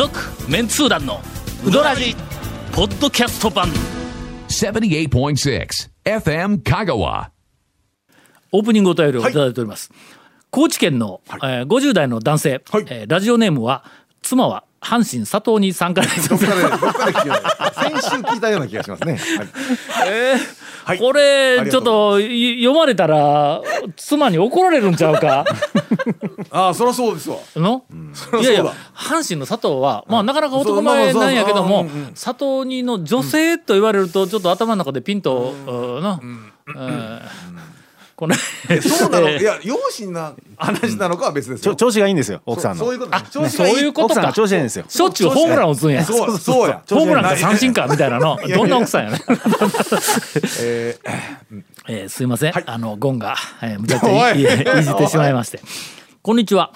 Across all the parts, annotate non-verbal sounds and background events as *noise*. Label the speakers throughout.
Speaker 1: 続メンツー団のウドラジポッドキャスト版。
Speaker 2: 78.6 FM Kagawa.
Speaker 1: オープニングお便りをい。ただいております、高知県の、えー50代の男性、
Speaker 3: はい。
Speaker 1: えーラジオネームは妻は阪神佐藤に参加です *laughs*
Speaker 3: どっかで、どっかで聞いた。先週聞いたような気がしますね。はい。はい。
Speaker 1: こ
Speaker 3: あ
Speaker 1: れちょっ
Speaker 3: と
Speaker 1: 読まれたら妻に怒られるんちゃうか *laughs*
Speaker 3: ああ、そりゃそうですわ。
Speaker 1: の、いやいや阪神の佐藤は、まあなかなか男前なんやけども、佐藤にの女性と言われるとちょっと頭の中でピンと、うん。な、うん。これ
Speaker 3: そうなの？
Speaker 1: え *laughs* ー
Speaker 3: いや、養子な話なのかは別ですよ。
Speaker 4: ちょ調子がいいんですよ奥さんの。
Speaker 3: そういうことね。調子
Speaker 1: そう
Speaker 3: がいい。
Speaker 1: いうことか。
Speaker 4: 奥さんが調子がいいんですよ。
Speaker 1: しょっちゅうホームラン打つんや。
Speaker 3: そう、そうや。
Speaker 1: ホームランか三振かみたいなの。
Speaker 3: や
Speaker 1: どんな奥さんやね *laughs*
Speaker 3: え
Speaker 1: えーすいません、
Speaker 3: はい。
Speaker 1: あのゴンが、えー、むちゃくちゃい
Speaker 3: おい。
Speaker 1: いいいじってしまいまして。*laughs* こんにちは、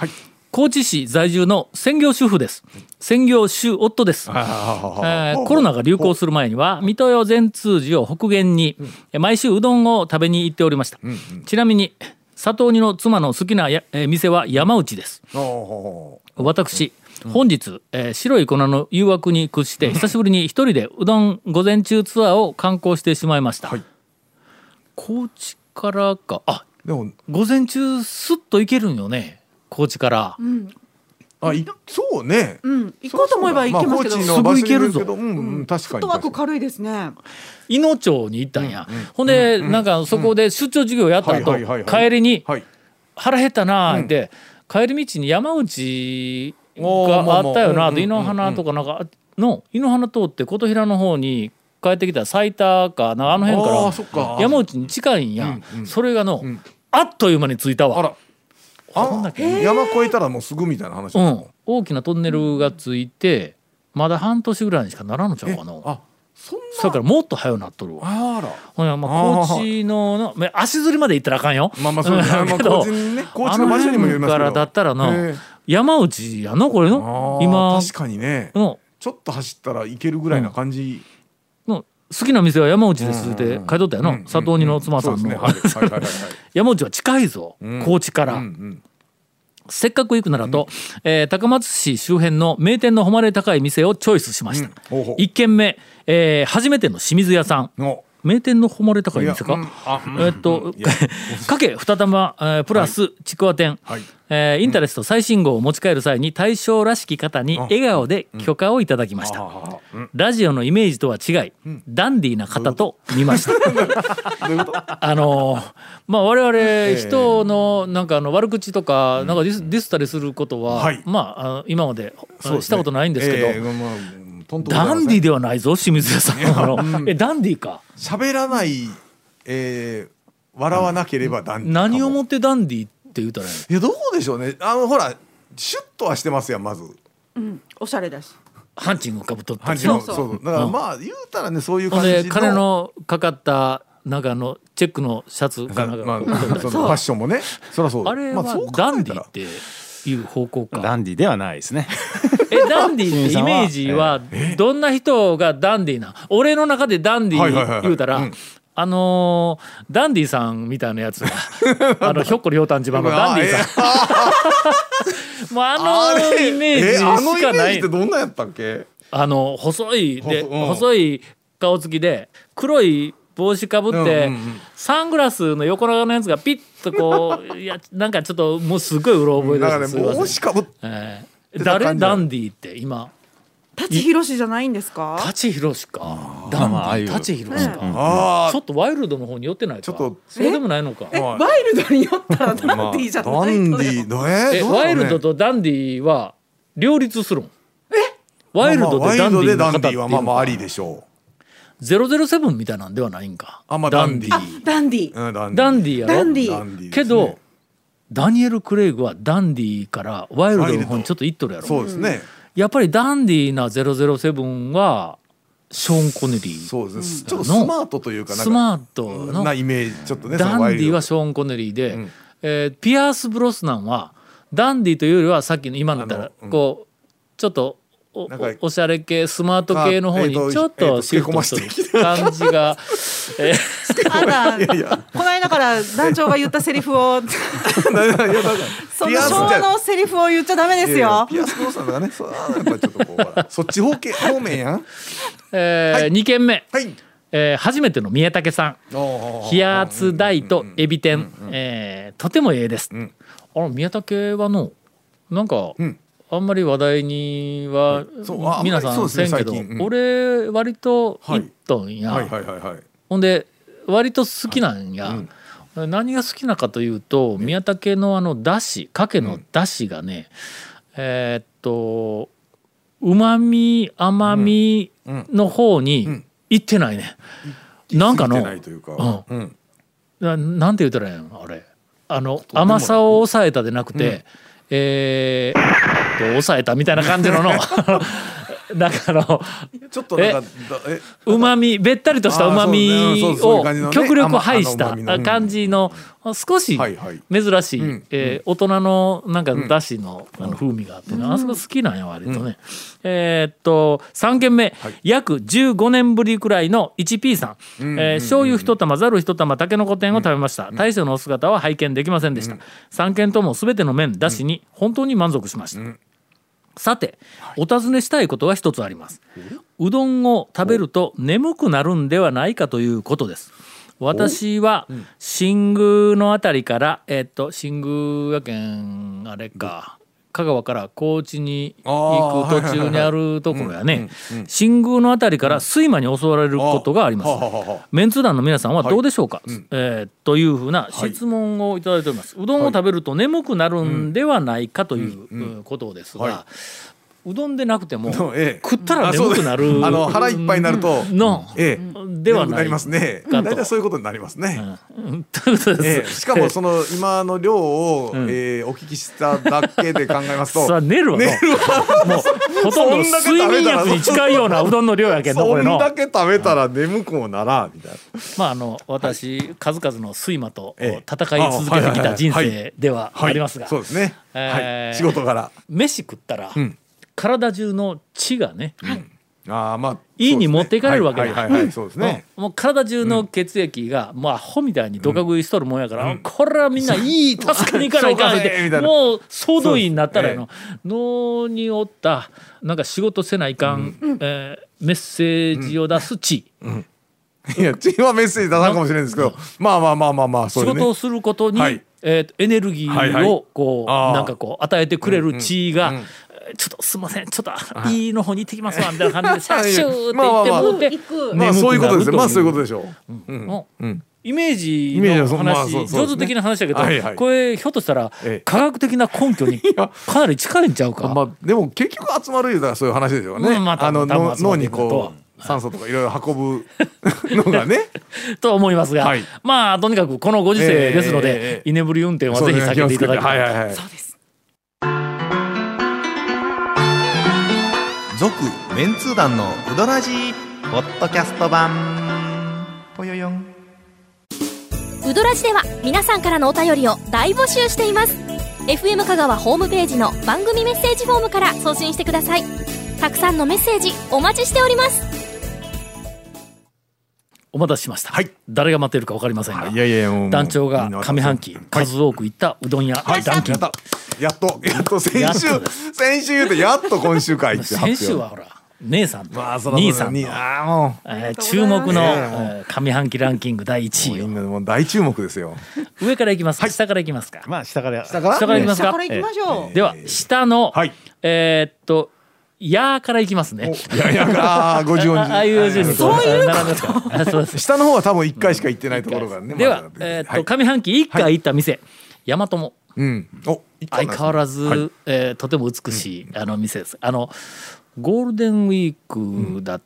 Speaker 1: 高知市在住の専業主婦です。専業主夫です、えーコロナが流行する前には水戸代善通寺を北限に、えー毎週うどんを食べに行っておりました、ちなみに佐藤二の妻の好きなや、えー店は山内です。私本日、えー白い粉の誘惑に屈して久しぶりに一人でうどん午前中ツアーを観光してしまいました、
Speaker 3: はい
Speaker 1: 高知からか。あ
Speaker 3: ーでも、
Speaker 1: 午前中スッと行けるんよね。高知から、
Speaker 3: あ、い、そうね。
Speaker 5: うん、行こうと思えば行けますけど、
Speaker 3: あ高知の場所による
Speaker 1: すぐ行けるぞ
Speaker 3: けど。うん、うん、確か
Speaker 5: ットワーク軽いですね。
Speaker 1: 伊野町に行ったんや、ほんで、なんかそこで出張授業やった後、
Speaker 3: はいはいはいはい。
Speaker 1: 帰りに
Speaker 3: はい。
Speaker 1: 腹減ったなーって、帰り道に山内があったよな
Speaker 3: おー
Speaker 1: と井の花とかなんかの井の花通って琴平の方に帰ってきたら最多かなあの辺
Speaker 3: あ
Speaker 1: か。
Speaker 3: ら
Speaker 1: 山内に近いんや、
Speaker 3: うんうん。
Speaker 1: それがの、
Speaker 3: ん。
Speaker 1: あっという間に着いたわ。
Speaker 3: あら。
Speaker 1: ほんだ
Speaker 3: あ、山越えたらもうすぐみたいな話
Speaker 1: うん、大きなトンネルがついてまだ半年ぐらいにしかならんのちゃうかな。
Speaker 3: あ、そんな。
Speaker 1: それからもっと早うなっとるわ。
Speaker 3: あら。
Speaker 1: ほんやまあ高知のなまあ足ずりまで行ったらあかんよ。
Speaker 3: まあまあそうですね。
Speaker 1: ん
Speaker 3: まあ
Speaker 1: けど
Speaker 3: 高知にね高知の場所にもよります
Speaker 1: からだったらな
Speaker 3: へえ。
Speaker 1: 山内やのこれの？
Speaker 3: あ
Speaker 1: 今。
Speaker 3: ー確かにね。
Speaker 1: の。
Speaker 3: ちょっと走ったらいけるぐらいな感じ。
Speaker 1: の好きな店は山内ですって書いとったよな、
Speaker 3: うん
Speaker 1: 佐藤二の妻さんの。山内は近いぞ、
Speaker 3: うん。
Speaker 1: 高知から、せっかく行くならと、えー高松市周辺の名店の誉れ高い店をチョイスしました、一軒目、えー初めての清水屋さん。
Speaker 3: の
Speaker 1: 名店の誉れ高い店か、
Speaker 3: いやうんあうん。
Speaker 1: えっと、かけ二玉、えープラスちくわ店、
Speaker 3: はい。
Speaker 1: えーインタレスト最新号を持ち帰る際に大将らしき方に笑顔で許可をいただきました、
Speaker 3: うん。
Speaker 1: ラジオのイメージとは違い、ダンディーな方と見ました。*laughs* あのーまあ我々人のなんかあの悪口とかなんかディスディスったりすることは、
Speaker 3: はい。
Speaker 1: まあ今までしたことないんですけど、
Speaker 3: あとんとん
Speaker 1: ダンディー
Speaker 3: で
Speaker 1: ではないぞ清水屋さんえダンディーか？
Speaker 3: 喋らないえー笑わなければダンディ
Speaker 1: 何を
Speaker 3: も
Speaker 1: もってダンディーって言うたらい
Speaker 3: やどうでしょうね。あのほらシュッとはしてますやんまず。
Speaker 5: うん、おしゃれだし。
Speaker 1: ハンチングかぶっとって。
Speaker 3: ハンチの
Speaker 5: そ
Speaker 3: そう。うだから
Speaker 1: うん。
Speaker 3: まあ言うたらねそういう感じの。
Speaker 1: で金のかかったなんかあのチェックのシャツかなんか。
Speaker 3: まあファッションもね。そりゃそう
Speaker 1: あれはダンディーっていう方向か。
Speaker 4: ダンディではないですね
Speaker 1: えダンディーってイメージはどんな人がダンディーな？俺の中でダンディ言うたら、
Speaker 3: うん。
Speaker 1: あのーダンディさんみたいなやつが *laughs* あのひょっこりひょうたん島のダンディさん。*laughs* もうあのイメージ
Speaker 3: えあのイメ
Speaker 1: しかない
Speaker 3: ージってどんなやったっけ？
Speaker 1: あの細いで
Speaker 3: 細うん。
Speaker 1: 細い顔つきで黒い帽子かぶって、サングラスの横長のやつがピッとこういやなんかちょっともうすごいうろ覚え
Speaker 3: だからね
Speaker 1: ですすいません。
Speaker 3: 帽子かぶっ
Speaker 1: えー誰？ダンディって今？
Speaker 5: 舘ひろしじゃないんですか？
Speaker 1: 舘ひろしか。ダンディ舘ひろしか、ちょっとワイルドの方に寄ってないか。
Speaker 3: ちょっと。
Speaker 1: そうでもないのか。
Speaker 5: ワイルドに寄ったらダンディーじゃない
Speaker 3: ダンディえ
Speaker 1: ワイルドとダンディは両立するん？ワイルド
Speaker 3: まあ
Speaker 1: でダンディーの
Speaker 3: ワイルドでダン
Speaker 1: 方っていうの
Speaker 3: ディーはまあまああり
Speaker 1: か
Speaker 3: でしょ
Speaker 1: 007みたいなんではないんか。
Speaker 3: あまあ
Speaker 1: ダンディ
Speaker 3: ダン
Speaker 5: ダンディー。
Speaker 3: う、うん、ダン
Speaker 1: ディやろ？
Speaker 5: ダンディ
Speaker 1: けどダニエル・クレイグはダンディからワイルドの方にちょっと行っとるやろ。
Speaker 3: そうですね、
Speaker 1: やっぱりダンディーな007はショーン・コネリー。
Speaker 3: そうですね、ちょっとスマートというか
Speaker 1: スマートの
Speaker 3: なイメージちょっとね
Speaker 1: ダンディは
Speaker 3: そ
Speaker 1: ショーン・コネリーで、
Speaker 3: うん。
Speaker 1: えーピアース・ブロスナンはダンディというよりはさっきの今のだったらこうちょっとお
Speaker 3: なんか
Speaker 1: おおしゃれ系スマート系の方にちょっ
Speaker 3: えーと
Speaker 1: とシフトする。感じが。*laughs* え
Speaker 5: あだこの間から団長が言ったセリフを。その昭和のセリフを言っちゃダメです
Speaker 3: いやいや
Speaker 5: よ
Speaker 3: ピアスクロスさんとかねそっぱちょっとこうそっち方形方面やん
Speaker 1: えー2軒目、
Speaker 3: はい
Speaker 1: えー初めての宮武さん冷圧大とエビ天、えーとてもええです、
Speaker 3: ん
Speaker 1: あの宮武はのなんか、
Speaker 3: ん
Speaker 1: あんまり話題には、
Speaker 3: そうあ
Speaker 1: 皆さ
Speaker 3: あん
Speaker 1: せんけど、俺割と
Speaker 3: はい
Speaker 1: 行っとんや、
Speaker 3: はい。はいはいはい
Speaker 1: ほんで割と好きなんや、何が好きなかというと宮武のあのだしかけのだしがね、えーっとうまみ甘みの方にいってないね、なんかの
Speaker 3: なん。
Speaker 1: て言ったらいいのあれ。あの甘さを抑えたでなくて、えー、抑えたみたいな感じのの。*laughs* なんかあの
Speaker 3: ちょっとなんか
Speaker 1: うまみべったりとしたうまみを極力排し
Speaker 3: あ
Speaker 1: た感じの少し珍しい、
Speaker 3: うん
Speaker 1: えー大人のなんかだしのあの風味があってね、あそこ好きなんや割とね、えーっと3軒目、約15年ぶりくらいの 1P さん、えー醤油一玉ざる一玉たけのこ天を食べました、大将のお姿は拝見できませんでした、3軒とも全ての麺だしに本当に満足しました、さてお尋ねしたいことが一つあります。うどんを食べると眠くなるんではないかということです。私は新宮のあたりからえっと新宮やけんあれか香川から高知に行く途中にあるところやね。新宮のあたりから睡魔に襲われることがあります。
Speaker 3: はははは
Speaker 1: メンツ団の皆さんはどうでしょうか、えーというふうな質問をいただいております、うどんを食べると眠くなるんではないかといううんことですが、
Speaker 3: は
Speaker 1: うどんでなくても *laughs*
Speaker 3: ええ。
Speaker 1: 食ったら眠くなる
Speaker 3: あの腹いっぱいになると
Speaker 1: の
Speaker 3: ええ。
Speaker 1: ではな
Speaker 3: りますね。大体そういうことになりますね。
Speaker 1: うん。
Speaker 3: ええ
Speaker 1: です。
Speaker 3: しかもその今の量を
Speaker 1: ん。
Speaker 3: ええお聞きしただけで考えますと
Speaker 1: それは寝るわの
Speaker 3: 寝るわ。
Speaker 1: もうほとんど
Speaker 3: そんだけ食べたら
Speaker 1: 睡眠薬に近いようなうどんの量やけん *laughs* の。こ
Speaker 3: そんだけ食べたら眠くもならんみたいな。
Speaker 1: まああの私数々の睡魔と
Speaker 3: ええ。
Speaker 1: 戦い続けてきた人生ではありますが。
Speaker 3: そうですね。
Speaker 1: えー
Speaker 3: はい仕事柄
Speaker 1: 飯食ったら
Speaker 3: ん
Speaker 1: 体中の血がね
Speaker 3: ああまあ
Speaker 1: 胃に持っていかれるわけだ
Speaker 3: はいはいはいはいそうですね。
Speaker 1: もう体中の血液がもうアホみたいにどか食いしとるもんやから、これはみんないい助けに行かないかんってもう総動員になったらやの、脳におったなんか仕事せないかん、えーメッセージを出す血、
Speaker 3: いやチームはメッセージ出さんかもしれないんですけどまあまあまあまあまあそういうね。
Speaker 1: 仕事をすることに、
Speaker 3: はい。
Speaker 1: えーとエネルギ
Speaker 3: はいはい。
Speaker 1: ーをこう、
Speaker 3: あー。
Speaker 1: なんかこう与えてくれる血が、えーちょっとすいません。ちょっとい。いの方に行ってきますわみたいな感じで *laughs* シャッシューって言って
Speaker 3: まあまあまあ。
Speaker 1: もって
Speaker 5: 行く。
Speaker 3: まあそういうことですよ。まあそういうこと
Speaker 1: で
Speaker 3: でしょう。
Speaker 1: の
Speaker 3: うん。
Speaker 1: イメージ
Speaker 3: イメージ
Speaker 1: の
Speaker 3: まあ
Speaker 1: 話、
Speaker 3: そうそう。ですね
Speaker 1: 上手的な話だけど、
Speaker 3: はいはい。
Speaker 1: これひょっとしたら
Speaker 3: ええ。
Speaker 1: 科学的な根拠に
Speaker 3: や。
Speaker 1: かなり近いんちゃうか。
Speaker 3: まあでも結局集まるいうのはそういう話ですよね。
Speaker 1: うんまあ多
Speaker 3: あの脳にこう酸素とかいろいろ運ぶのがね。*laughs*
Speaker 1: と思いますが、
Speaker 3: はい。
Speaker 1: まあとにかくこのご時世ですので、
Speaker 3: ええええ
Speaker 1: 居眠り運転はぜひ避けていただきたい。
Speaker 3: はいはいはい。
Speaker 5: そうです
Speaker 6: 続メンツー団のうどらじポッドキャスト版。ぽよよん。
Speaker 7: ウドラジでは皆さんからのお便りを大募集しています。FM 香川ホームページの番組メッセージフォームから送信してください。たくさんのメッセージお待ちしております。
Speaker 1: お待たせしました。
Speaker 3: はい。
Speaker 1: 誰が待っているかわかりませんが、
Speaker 3: い。やいや
Speaker 1: 団長が上半期数多く行ったうどん屋
Speaker 3: はい。
Speaker 1: ランキング。
Speaker 3: やっ。た。やっとやっと先週先週言うてやっと今週かいって発表。
Speaker 1: 先週はほら姉さん。と
Speaker 3: まあそら
Speaker 1: 兄さんの、
Speaker 3: にああも
Speaker 1: えー注目の、
Speaker 3: ね
Speaker 1: えー上半期ランキング第
Speaker 3: う
Speaker 1: 1位を。
Speaker 3: みんなもう大注目ですよ。
Speaker 1: 上からいきますか、下からいきますか？
Speaker 4: まあ下から。
Speaker 3: 下から
Speaker 1: 下からいきますか？
Speaker 5: 下から行きましょう。
Speaker 1: では下の、
Speaker 3: はい。
Speaker 1: えーっと「や」からいきますね。
Speaker 3: いやいやああ50音
Speaker 1: ああいう順にこう。並べますからあそうです
Speaker 3: 下の方は多分一回しか行ってないところがね
Speaker 1: ではえーっと、
Speaker 3: はい。
Speaker 1: 上半期1回行った店、大和も
Speaker 3: うん。お
Speaker 1: 相変わらず、
Speaker 3: はい。
Speaker 1: えーとても美しい、あの店です。あのゴールデンウィークだっ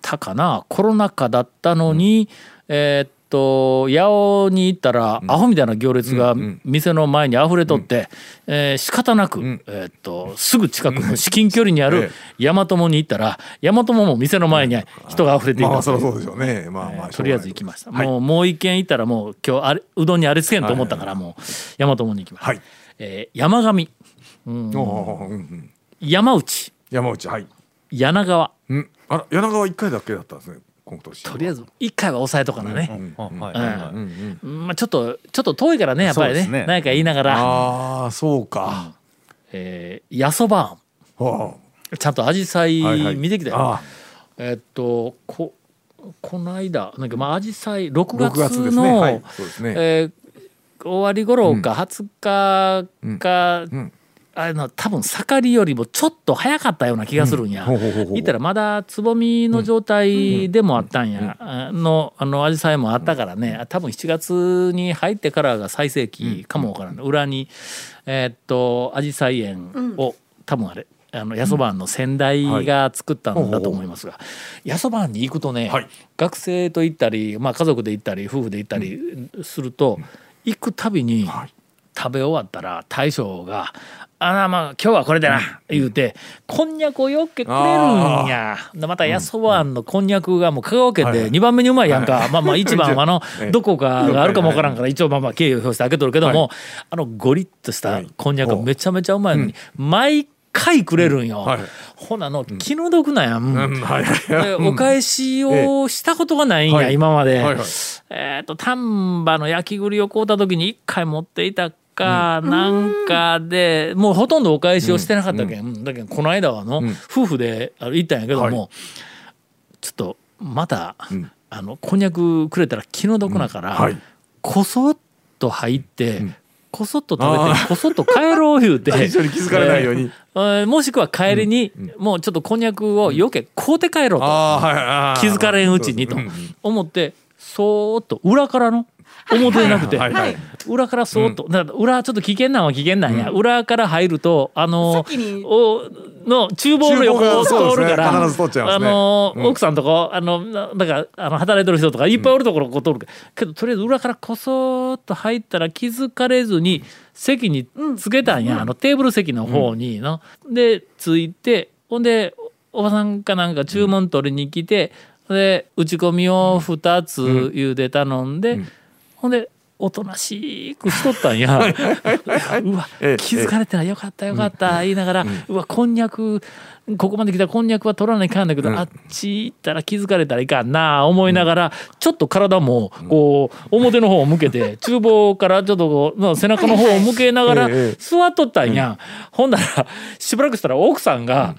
Speaker 1: たかな、コロナ禍だったのに、えーっと八尾に行ったら、アホみたいな行列が
Speaker 3: うんうん。
Speaker 1: 店の前に溢れとって、えー仕方なく、
Speaker 3: ん。
Speaker 1: えーっとすぐ近くの至近距離にある *laughs*
Speaker 3: え
Speaker 1: 大和もに行ったら大和もも店の前に人が溢れていた
Speaker 3: まあそうでしょうね。まあまあ
Speaker 1: とりあえず行きました、
Speaker 3: はい。
Speaker 1: もうもう一軒行ったらもう今日あれうどんにあれつけんと思ったからもう大和もに行きました、
Speaker 3: はい。
Speaker 1: えー山上。
Speaker 3: うんうん。
Speaker 1: 山内。
Speaker 3: 山内はい。
Speaker 1: 柳川。
Speaker 3: うん。あら柳川一回だけだったんですね今年
Speaker 1: とりあえず一回は抑えとかなね、
Speaker 4: はいはい
Speaker 1: うん
Speaker 4: は
Speaker 3: うん。うん。
Speaker 1: まあちょっとちょっと遠いからねやっぱりね。何か言いながら、
Speaker 3: ああそうか、
Speaker 1: えー、やそばちゃんとアジサイ見てきたよ、
Speaker 3: あ
Speaker 1: えっとここの間なんかまあアジサイ6
Speaker 3: 6
Speaker 1: 月
Speaker 3: 月です
Speaker 1: の終わり頃か20日か、
Speaker 3: ん
Speaker 1: あの多分盛りよりもちょっと早かったような気がするんや。言ったらまだつぼみの状態でもあったんや、あのあのアジサイもあったからね。多分7月に入ってからが最盛期かもわからん、裏にえーっとアジサイ園を、多分あれあの八そばんの先代が作ったんだと思いますが。八そばんに行くとね、
Speaker 3: はい。
Speaker 1: 学生と行ったり、まあ、家族で行ったり夫婦で行ったりすると、行くたびに
Speaker 3: はい
Speaker 1: 食べ終わったら大将が「あらまあ今日はこれでな」言うてこんにゃくをよっけくれるんや。でまた八そばんのこんにゃくがもう香川県で2番目にうまいやんか、まあまあ1番はあの *laughs*
Speaker 3: ええ *laughs*
Speaker 1: どこかがあるかもわからんから一応まあまあ敬意を表して開けとるけども、あのゴリッとしたこんにゃくがめちゃめちゃうまいのに毎回くれるんよ。
Speaker 3: はい。
Speaker 1: ほなの気の毒なんや。
Speaker 3: うんはいはい
Speaker 1: でお返しをしたことがないんや、
Speaker 3: はい。
Speaker 1: 今まで。
Speaker 3: はいはい。
Speaker 1: えっ、と丹波の焼き栗を買うた時に一回持っていたかなんかで、もうほとんどお返しをしてなかったけん、だけどこの間はあの、夫婦で行ったんやけども、
Speaker 3: は
Speaker 1: ちょっとまた、
Speaker 3: ん。
Speaker 1: あのこんにゃくくれたら気の毒なから、
Speaker 3: はい。
Speaker 1: こそっと入って、
Speaker 3: ん。
Speaker 1: こそっと食べてこそっと帰ろう言うて *laughs*
Speaker 3: 最初に気づかれないように。
Speaker 1: えーえーもしくは帰りに、もうちょっとこん。にゃくをよけ買うて帰ろうと。気づかれん。うちにと
Speaker 3: うん
Speaker 1: 思ってそーっと裏からの表でなくて。
Speaker 3: はいはい。
Speaker 1: 裏からそーっとだから裏ちょっと危険なんは危険なんや。裏から入るとあのおの厨房の横を通るから
Speaker 3: 必ず通っちゃいますね。
Speaker 1: あの
Speaker 3: うん。
Speaker 1: 奥さんとかあのなだからあの働いてる人とかいっぱいおるところこう通るけどとりあえず裏からこそーっと入ったら気づかれずに席につけたんや。あのテーブル席の方にの。でついてほんでおばさんかなんか注文取りに来て、で打ち込みを2つ茹で頼んで、ほんでおとなしくしとったんや。うわ
Speaker 3: ええ
Speaker 1: 気づかれてないよかったよかった言いながら、うわこんにゃくここまで来たらこんにゃくは取らないかんだけど、あっち行ったら気づかれたらいかんな思いながら、ちょっと体もこう表の方を向けて *laughs* 厨房からちょっとこうの背中の方を向けながら
Speaker 3: ええ
Speaker 1: 座っとったんや。ほんならしばらくしたら奥さんが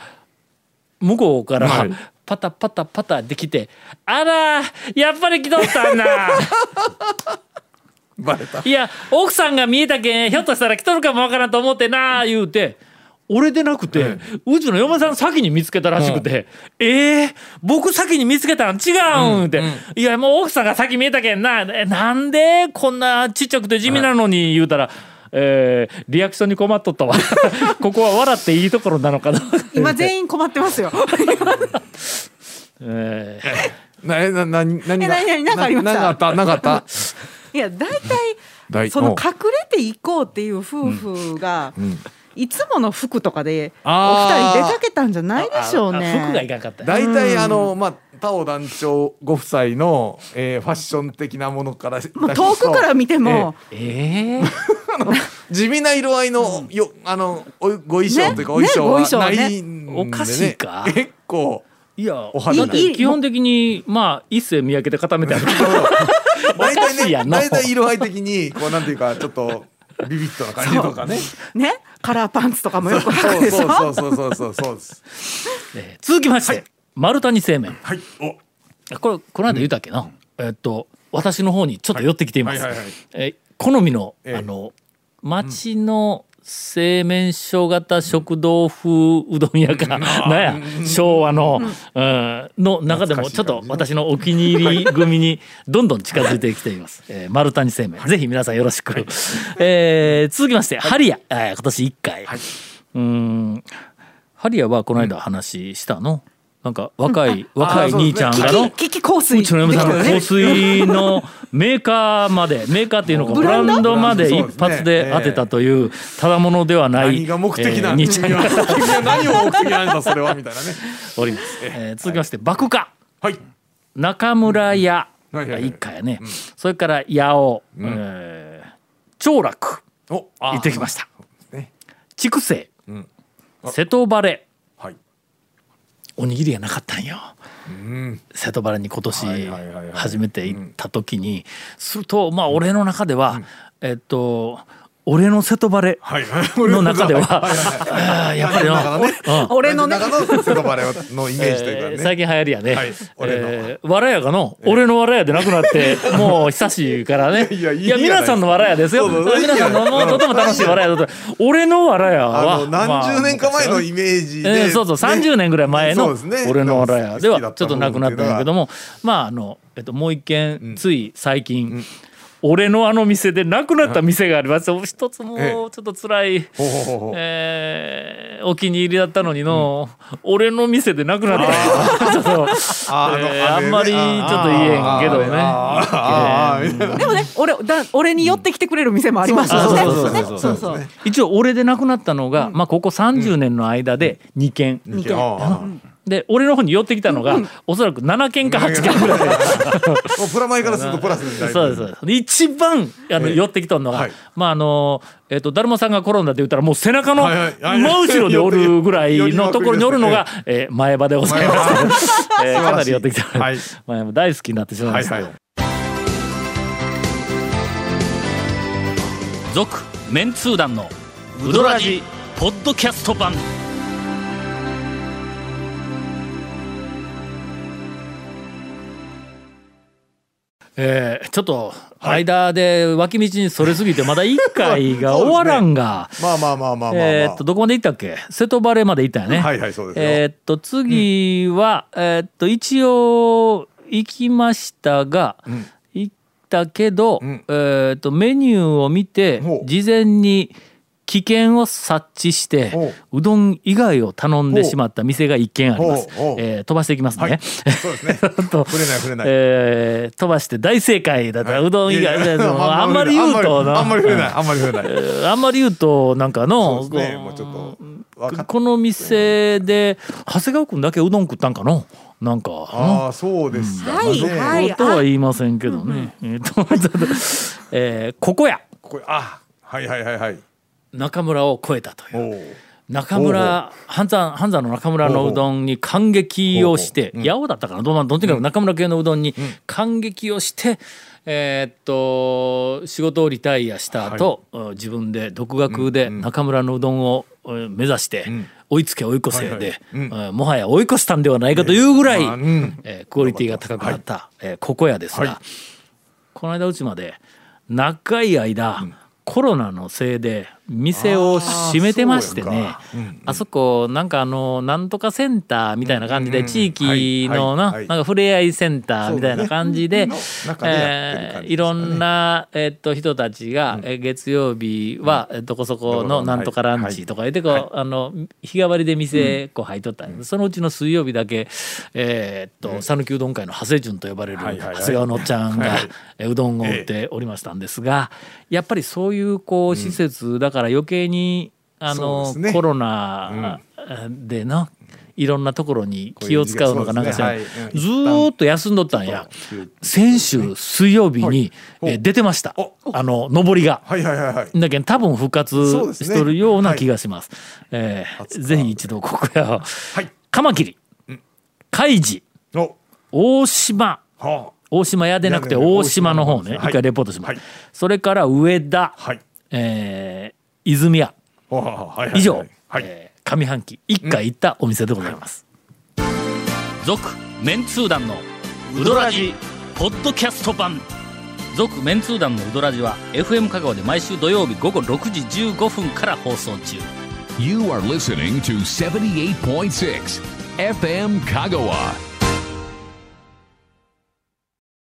Speaker 1: 向こうから、
Speaker 3: はい。
Speaker 1: パタパタパタできて「あらやっぱり来とったんな」*laughs*
Speaker 3: バレた。
Speaker 1: いや奥さんが見えたけんひょっとしたら来とるかもわからんと思ってな言うて俺でなくて、うちの嫁さん先に見つけたらしくて「えー、僕先に見つけたん？違うん」って、いやもう奥さんが先見えたけんなえなんでこんなちっちゃくて地味なのに言うたら。えーリアクションに困っとったわ。*laughs* ここは笑っていいところなのかな、
Speaker 5: 今全員困ってますよ。*laughs*
Speaker 1: えー。
Speaker 3: なえなな何が？
Speaker 5: え何々なんかありました
Speaker 3: ななんかあった？なんかあった？
Speaker 5: いや大
Speaker 3: 大
Speaker 5: 体その
Speaker 3: お
Speaker 5: 隠れていこうっていう夫婦が、
Speaker 3: ん。
Speaker 5: いつもの服とかでお
Speaker 3: あー。
Speaker 5: 二人出かけたんじゃないでしょう
Speaker 1: ああ服がい
Speaker 5: ね。
Speaker 1: かんかった。
Speaker 3: 大体あのまあタオ団長ご夫妻の、えーファッション的なものから
Speaker 5: 遠くから見ても、
Speaker 1: えー、*laughs*
Speaker 3: 地味な色合いのよあのおご衣装というかお
Speaker 5: ね？
Speaker 3: 衣装はないんでね。
Speaker 1: おかしいか？
Speaker 3: 結構
Speaker 1: いや
Speaker 3: お肌
Speaker 1: だって基本的にまあ一世三宅で固めてあるお *laughs* *laughs*
Speaker 3: 大体ね大体色合い的にこうなんていうかちょっとビビッドな感じとかね。
Speaker 5: ね？カラーパンツとかもよく履
Speaker 3: そう
Speaker 5: くでしょ？
Speaker 3: そうそうそうそうそうです。
Speaker 1: えー続きまして、丸太に製麺。
Speaker 3: はい。お。
Speaker 1: これこの間言うたっけな、えっと私の方にちょっと寄ってきています、
Speaker 3: はいはいはい
Speaker 1: えー好みの、
Speaker 3: ええ
Speaker 1: あの町の製麺所型食堂風うどん屋か、*laughs* なんや昭和の、うん、の中でもちょっと私のお気に入り組に *laughs* どんどん近づいてきています、えー丸谷製麺、ぜひ皆さんよろしく、えー続きまして、ハリア、えー今年1回、うーん。ハリアはこの間話したの、なんか若い、若い兄ちゃんがの、
Speaker 5: キキ香水。
Speaker 1: うちの嫁さんの香水のメーカーまで *laughs* メーカーっていうのかブランド？まで一発で当てたというただものではない
Speaker 3: 何が目的なん？
Speaker 1: えー兄ちゃん。が
Speaker 3: 君は何を目的なんだそれはみたいなね。*laughs*
Speaker 1: おります、えー続きまして爆花
Speaker 3: はい。
Speaker 1: 中村屋。一家やね。それから八尾、えー長楽。
Speaker 3: お
Speaker 1: 行ってきました。
Speaker 3: ね。
Speaker 1: 筑西。
Speaker 3: ん。
Speaker 1: 瀬戸バレ。
Speaker 3: はい
Speaker 1: おにぎりがなかったんよ。
Speaker 3: うん。
Speaker 1: 瀬戸原に今年初めて行った時に。するとまあ俺の中ではえっと俺の瀬戸原
Speaker 3: はい。
Speaker 1: の中では *laughs* やっぱりな
Speaker 3: ね。
Speaker 1: うん。
Speaker 5: 俺のね。
Speaker 3: 中の瀬戸原のイメージというかね、
Speaker 1: えー最近流行りやね、
Speaker 3: はい俺の
Speaker 1: えーわらやがの、俺のわらやでなくなってもう久しいからね
Speaker 3: いや
Speaker 1: 皆さんのわらやですよ
Speaker 3: そうそう
Speaker 1: 皆さんのもうとても楽しいわらやだと俺のわらやは
Speaker 3: 何十年か前のイメージで、
Speaker 1: えーそうそう30年ぐらい前の俺のわらやではちょっとなくなったんやけどもまああの、えっと、もう一軒つい最近、俺のあの店でなくなった店があります。一つもう
Speaker 3: ええ。
Speaker 1: ちょっと辛い、お気に入りだったのにの、俺の店でなくなった。ちょっと
Speaker 3: あ
Speaker 1: えー
Speaker 3: の
Speaker 1: あんまりちょっと言えんけどね。
Speaker 5: でもね俺だ俺に寄ってきてくれる店もあります
Speaker 1: そう
Speaker 5: よね
Speaker 1: 一応俺で亡くなったのが、まあここ30年の間で2件、
Speaker 5: 二軒。
Speaker 3: あ
Speaker 1: で俺の方に寄ってきたのが、おそらく7件か8件ぐらい。
Speaker 3: ー *laughs* もうプラマイからするとプラスみたいな。
Speaker 1: そうですそう。ですで一番あの、
Speaker 3: ええ。
Speaker 1: 寄ってきとんのが、
Speaker 3: はい。
Speaker 1: まああのえっ、とだるまさんが転んだって言ったらもう背中の真後ろにおるぐらいのところにおるのが、えー前歯でございます、*laughs* えーかなり寄ってきた、
Speaker 3: はい。
Speaker 1: 前歯大好きになってしまいました、
Speaker 3: はいはい。
Speaker 1: 続メンツー団のウドラジポッドキャスト版えーちょっと間で脇道にそれすぎてまだ1回が終わらんが、*laughs*
Speaker 3: まあまあまあまあまあ、まあ、
Speaker 1: えーっとどこまで行ったっけ？瀬戸バレーまで行ったよね。
Speaker 3: はいはいそうですよ。
Speaker 1: えーっと次は、えーっと一応行きましたが、
Speaker 3: ん。
Speaker 1: 行ったけど、
Speaker 3: ん。
Speaker 1: えーっとメニューを見て事前に危険を察知して
Speaker 3: ほ
Speaker 1: う。どん以外を頼んでしまった店が一軒あります。えー飛ばしていきますね。
Speaker 3: はい。そうですね。*laughs*
Speaker 1: と
Speaker 3: 触れない触れない、
Speaker 1: えー飛ばして大正解だったら、うどん以外。
Speaker 3: いやいや
Speaker 1: あんまり言うとな。
Speaker 3: あんまり触れないあんまり触れない。
Speaker 1: えーあんまり言うとなんかの
Speaker 3: そうですね。
Speaker 1: この店で長谷川君だけうどん食ったんかの？なんか
Speaker 3: ああそうですか、
Speaker 5: はい
Speaker 3: ね
Speaker 5: はい。
Speaker 1: とは言いませんけどね。えーとちょっとえーここや
Speaker 3: これあはいはいはいはい
Speaker 1: 中村を超えたという。中村半山半山の中村のうどんに感激をして八尾だったかな？どうとにかく中村系のうどんに感激をして、えーっと仕事をリタイアした後、うん自分で独学で中村のうどんをうん目指して、追いつけ追い越せで、もはや追い越したんではないかというぐらい、えークオリティが高くなった、えーここやですが、
Speaker 3: はい。
Speaker 1: この間うちまで長い間、コロナのせいで店を閉めてましてね。
Speaker 3: あーそ
Speaker 1: こなんかあのなんとかセンターみたいな感じで
Speaker 3: うん。
Speaker 1: 地域のななんかふれあいセンターみたいな感じでえーいろんなえっと人たちがえー月曜日はえーどこそこのなんとかランチとか言ってこうあの日替わりで店こう入っとったそのうちの水曜日だけえーっと讃岐うどん会の長谷順と呼ばれる長谷川のちゃんがうどんを売っておりましたんですがやっぱりそういうこう施設だから余計にあの
Speaker 3: ね。
Speaker 1: コロナでのいろんなところに気を使うのかなんかしらん。ず
Speaker 3: そうですねはい
Speaker 1: ーっと休んどったんや。先週水曜日にえー出てました。あの上りが。
Speaker 3: はいはいはいはい。
Speaker 1: だけど多分復活しとるような気がします。えーぜひ一度ここや。
Speaker 3: はい。
Speaker 1: カマキリ、海事、
Speaker 3: お。
Speaker 1: 大島、
Speaker 3: は
Speaker 1: 大島屋でなくて大島の方ね、一回レポートします。
Speaker 3: はい。
Speaker 1: それから上田。
Speaker 3: あ、はい。
Speaker 1: えー泉屋、
Speaker 3: はいはいはい。
Speaker 1: 以上、
Speaker 3: はい。
Speaker 1: えー上半期一回行ったお店でございます。続、メンツー団のウドラジポッドキャスト版。続メンツー団のウドラジは FM 香川で毎週土曜日午後6時15分から放送中。
Speaker 2: You are listening to 78.6 FM Kagawa.